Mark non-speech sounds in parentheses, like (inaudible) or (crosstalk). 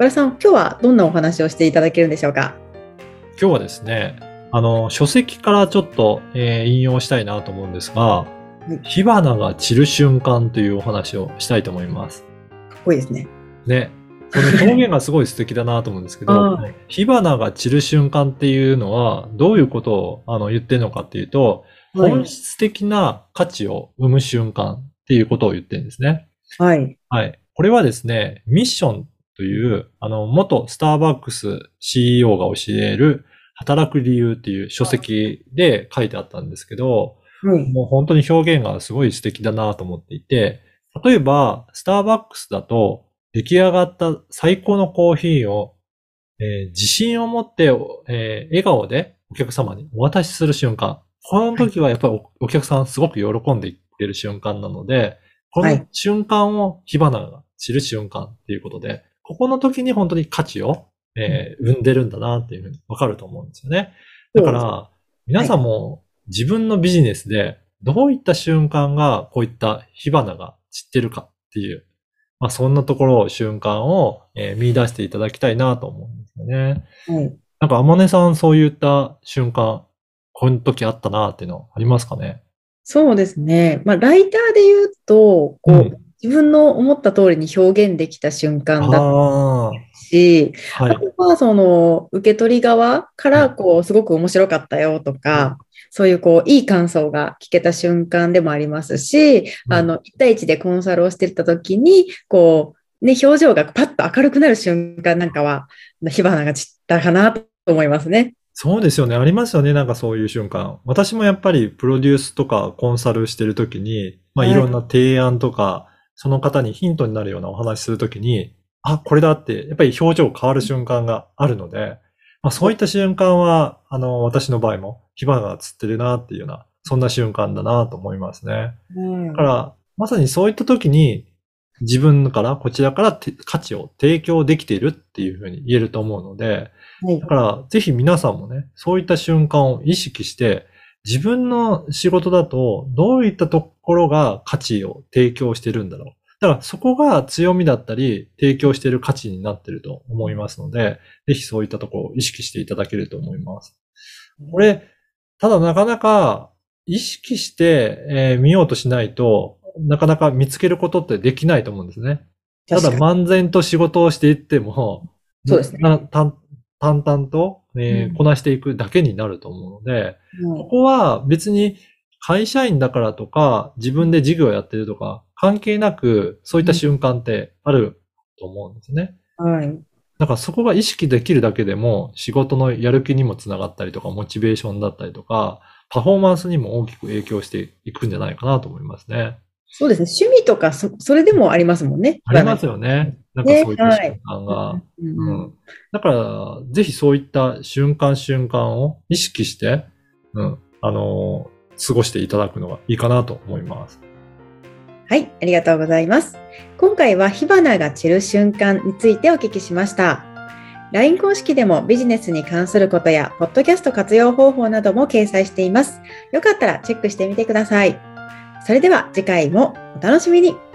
小田さん今日はどんなお話をしていただけるんでしょうか？今日はですね、あの、書籍からちょっと、えー引用したいなと思うんですが、い火花が散る瞬間というお話をしたいと思います。かっこいいですねね。この表現がすごい素敵だなと思うんですけど (laughs) は、火花が散る瞬間っていうのは、どういうことをあの言ってるのかっていうと、本質的な価値を生む瞬間っていうことを言ってるんですね。はいはい。これはですね、ミッションという、あの、元スターバックス CEO が教える働く理由っていう書籍で書いてあったんですけど、はいもう本当に表現がすごい素敵だなと思っていて、例えば、スターバックスだと、出来上がった最高のコーヒーを、えー自信を持って、えー笑顔でお客様にお渡しする瞬間。この時はやっぱりおお客さんすごく喜んでいってる瞬間なので、このはい。瞬間を火花が散る瞬間っていうことで、ここの時に本当に価値を、えー生んでるんだなっていうふうにわかると思うんですよね。だから、皆さんも自分のビジネスでどういった瞬間がこういった火花が散ってるかっていう、まあそんなところを瞬間を、えー見出していただきたいなと思うんですよね。はいなんか、あまねさんそういった瞬間、こういう時あったなっていうのありますかね？そうですね。まあ、ライターで言うと、こう、うん自分の思った通りに表現できた瞬間だっああ、たし、はい。あとは、その、受け取り側から、こう、すごく面白かったよとか、そういう、こう、いい感想が聞けた瞬間でもありますし、うんあの、1対1でコンサルをしてた時に、こう、ね、表情がパッと明るくなる瞬間なんかは、火花が散ったかなと思いますね。そうですよね。ありますよね。なんかそういう瞬間。私もやっぱりプロデュースとかコンサルしてるときに、まあはいいろんな提案とか、その方にヒントになるようなお話しするときに、あ、これだって、やっぱり表情変わる瞬間があるので、まあそういった瞬間は、あの、私の場合も火花がつってるなっていうような、そんな瞬間だなと思いますね。だから、まさにそういったときに、自分から、こちらからて価値を提供できているっていうふうに言えると思うので、はいだから、ぜひ皆さんもね、そういった瞬間を意識して、自分の仕事だと、どういったところが価値を提供してるんだろう。だから、そこが強みだったり、提供している価値になってると思いますので、ぜひそういったところを意識していただけると思います。これ、ただなかなか意識して、えー見ようとしないと、なかなか見つけることってできないと思うんですね。ただ漫然と仕事をしていっても、そうですね淡々と、えーうんこなしていくだけになると思うので、うんここは別に会社員だからとか、自分で事業やってるとか、関係なく、そういった瞬間ってあると思うんですね。はい。だからそこが意識できるだけでも、仕事のやる気にもつながったりとか、モチベーションだったりとか、パフォーマンスにも大きく影響していくんじゃないかなと思いますね。そうですね。趣味とか、そ、それでもありますもんね。ありますよね。なんかそういった瞬間が。うんううんん。だから、ぜひそういった瞬間瞬間を意識して、うん、あのー過ごしていただくのがいいかなと思います。はい、ありがとうございます。今回は火花が散る瞬間についてお聞きしました。LINE 公式でもビジネスに関することや、ポッドキャスト活用方法なども掲載しています。よかったらチェックしてみてください。それでは次回もお楽しみに。